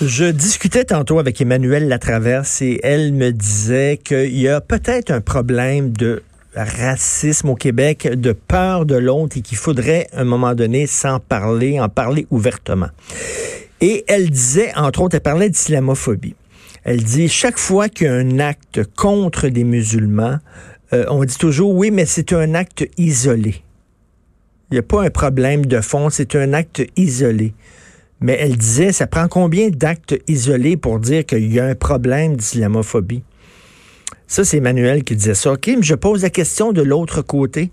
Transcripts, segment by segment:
Je discutais tantôt avec Emmanuel Latraverse et elle me disait qu'il y a peut-être un problème de racisme au Québec, de peur de l'autre et qu'il faudrait à un moment donné s'en parler, en parler ouvertement. Et elle disait, entre autres, elle parlait d'islamophobie. Elle dit, chaque fois qu'il y a un acte contre des musulmans, euh, on dit toujours, oui, mais c'est un acte isolé. Il n'y a pas un problème de fond, c'est un acte isolé. Mais elle disait, ça prend combien d'actes isolés pour dire qu'il y a un problème d'islamophobie? Ça, c'est Emmanuel qui disait ça. OK, mais je pose la question de l'autre côté.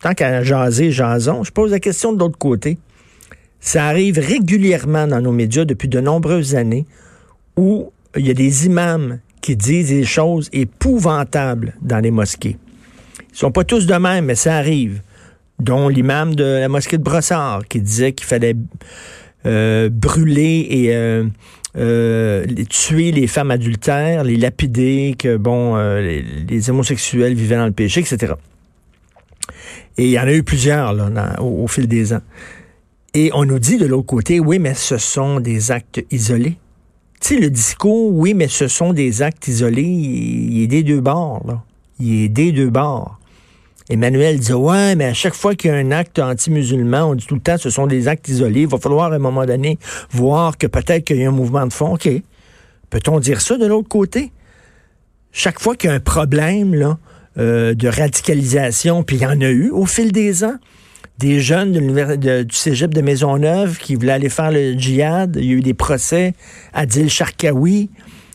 Tant qu'à jaser, jason, je pose la question de l'autre côté. Ça arrive régulièrement dans nos médias depuis de nombreuses années où il y a des imams qui disent des choses épouvantables dans les mosquées. Ils sont pas tous de même, mais ça arrive. Dont l'imam de la mosquée de Brossard qui disait qu'il fallait euh, brûler et euh, euh, tuer les femmes adultères, les lapider, que bon, les, homosexuels vivaient dans le péché, etc. Et il y en a eu plusieurs là, au, au, fil des ans. Et on nous dit de l'autre côté, oui, mais ce sont des actes isolés. Tu sais, le discours, oui, mais ce sont des actes isolés, il, il est des deux bords, là. Il est des deux bords. Emmanuel dit Ouais, mais à chaque fois qu'il y a un acte anti-musulman, on dit tout le temps ce sont des actes isolés. Il va falloir à un moment donné voir que peut-être qu'il y a un mouvement de fond. OK. Peut-on dire ça de l'autre côté? Chaque fois qu'il y a un problème euh, de radicalisation, puis il y en a eu au fil des ans, des jeunes de du cégep de Maisonneuve qui voulaient aller faire le djihad, il y a eu des procès Adil Sharkawi.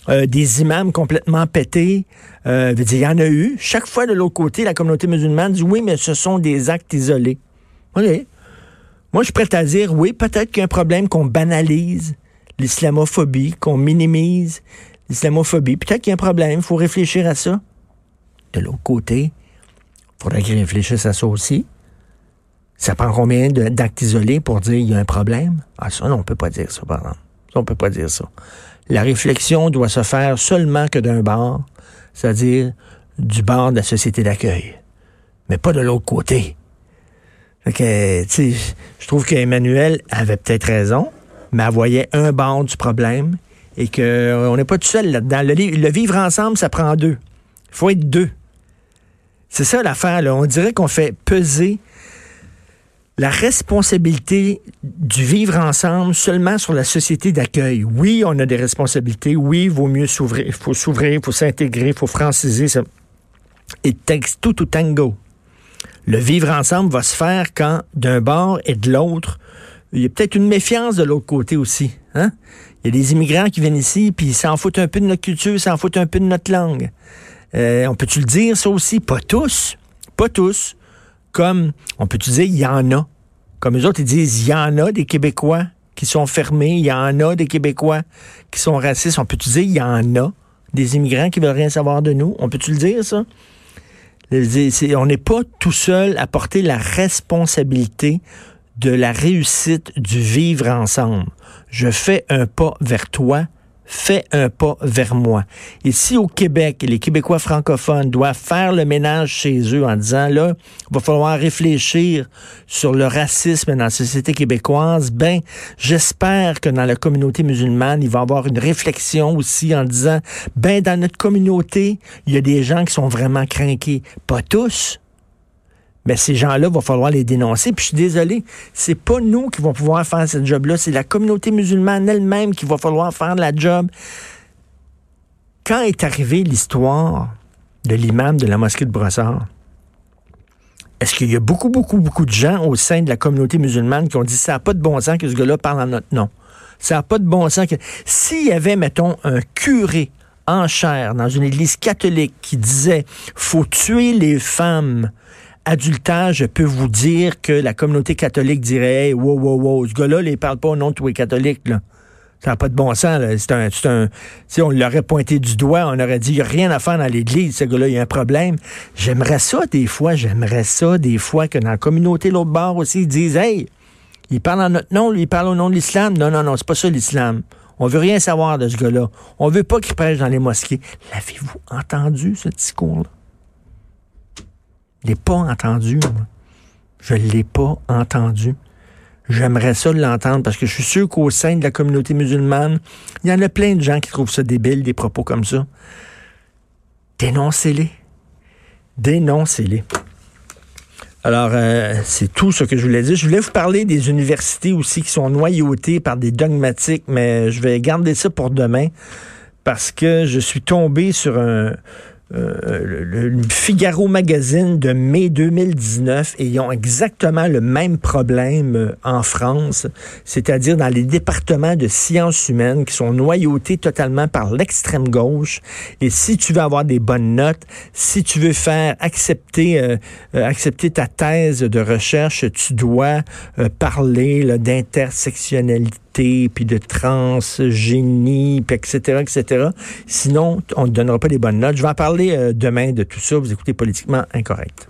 Euh, des imams complètement pétés. Euh, il y en a eu. Chaque fois de l'autre côté, la communauté musulmane dit oui, mais ce sont des actes isolés. OK. Moi, je suis prêt à dire oui, peut-être qu'il y a un problème qu'on banalise l'islamophobie, qu'on minimise l'islamophobie. Peut-être qu'il y a un problème. Il faut réfléchir à ça. De l'autre côté, il faudrait qu'ils réfléchissent à ça aussi. Ça prend combien d'actes isolés pour dire qu'il y a un problème? Ah, ça, non, on peut pas dire ça, par exemple. Ça, on peut pas dire ça. La réflexion doit se faire seulement que d'un bord, c'est-à-dire du bord de la société d'accueil, mais pas de l'autre côté. Que, je trouve qu'Emmanuel avait peut-être raison, mais elle voyait un bord du problème et qu'on n'est pas tout seul là-dedans. Le, le, vivre ensemble, ça prend deux. Il faut être deux. C'est ça l'affaire. On dirait qu'on fait peser la responsabilité du vivre ensemble seulement sur la société d'accueil. Oui, on a des responsabilités. Oui, il vaut mieux s'ouvrir. Il faut s'ouvrir, il faut s'intégrer, il faut franciser. Ça. It takes two to tango. Le vivre ensemble va se faire quand d'un bord et de l'autre, il y a peut-être une méfiance de l'autre côté aussi. Hein? Il y a des immigrants qui viennent ici, puis ils s'en foutent un peu de notre culture, ils s'en foutent un peu de notre langue. Euh, on peut-tu le dire, ça aussi? Pas tous. Pas tous comme, on peut dire, il y en a. Comme les autres, ils disent, il y en a des Québécois qui sont fermés, il y en a des Québécois qui sont racistes. On peut-tu dire, il y en a des immigrants qui veulent rien savoir de nous? On peut-tu le dire, ça? On n'est pas tout seul à porter la responsabilité de la réussite du vivre ensemble. Je fais un pas vers toi, fais un pas vers moi. Et si au Québec, les Québécois francophones doivent faire le ménage chez eux en disant, là, il va falloir réfléchir sur le racisme dans la société québécoise, ben, j'espère que dans la communauté musulmane, il va y avoir une réflexion aussi en disant, ben, dans notre communauté, il y a des gens qui sont vraiment craqués. Pas tous, mais ces gens-là, va falloir les dénoncer. Puis je suis désolé, c'est pas nous qui vont pouvoir faire ce job-là, c'est la communauté musulmane elle-même qui va falloir faire la job. Quand est arrivée l'histoire de l'imam de la mosquée de Brossard, est-ce qu'il y a beaucoup, beaucoup, beaucoup de gens au sein de la communauté musulmane qui ont dit ça n'a pas de bon sens que ce gars-là parle en notre nom? Ça n'a pas de bon sens que. S'il y avait, mettons, un curé en chair dans une église catholique qui disait faut tuer les femmes adultère, je peux vous dire que la communauté catholique dirait hey, wow, wow, wow, ce gars-là, il parle pas au nom de tous les catholiques. Là. Ça n'a pas de bon sens. C'est un, c'est un, si on l'aurait pointé du doigt, on aurait dit, il n'y a rien à faire dans l'Église, ce gars-là, il y a un problème. J'aimerais ça des fois, j'aimerais ça des fois que dans la communauté, l'autre bord aussi, ils disent, hey, il parle en notre nom, il parle au nom de l'islam. Non, non, non, c'est pas ça l'islam. On veut rien savoir de ce gars-là. On veut pas qu'il prêche dans les mosquées. L'avez-vous entendu, ce discours-là? Je l'ai pas entendu, moi. Je l'ai pas entendu. J'aimerais ça l'entendre parce que je suis sûr qu'au sein de la communauté musulmane, il y en a plein de gens qui trouvent ça débile, des propos comme ça. Dénoncez-les. Dénoncez-les. Alors, euh, c'est tout ce que je voulais dire. Je voulais vous parler des universités aussi qui sont noyautées par des dogmatiques, mais je vais garder ça pour demain parce que je suis tombé sur un, euh, le, Figaro Magazine de mai 2019 et ils ont exactement le même problème euh, en France, c'est-à-dire dans les départements de sciences humaines qui sont noyautés totalement par l'extrême gauche. Et si tu veux avoir des bonnes notes, si tu veux faire accepter euh, accepter ta thèse de recherche, tu dois parler d'intersectionnalité puis de transgénie, puis etc.. Sinon, on ne donnera pas les bonnes notes. Je vais en parler euh, demain de tout ça. Vous écoutez Politiquement Incorrect.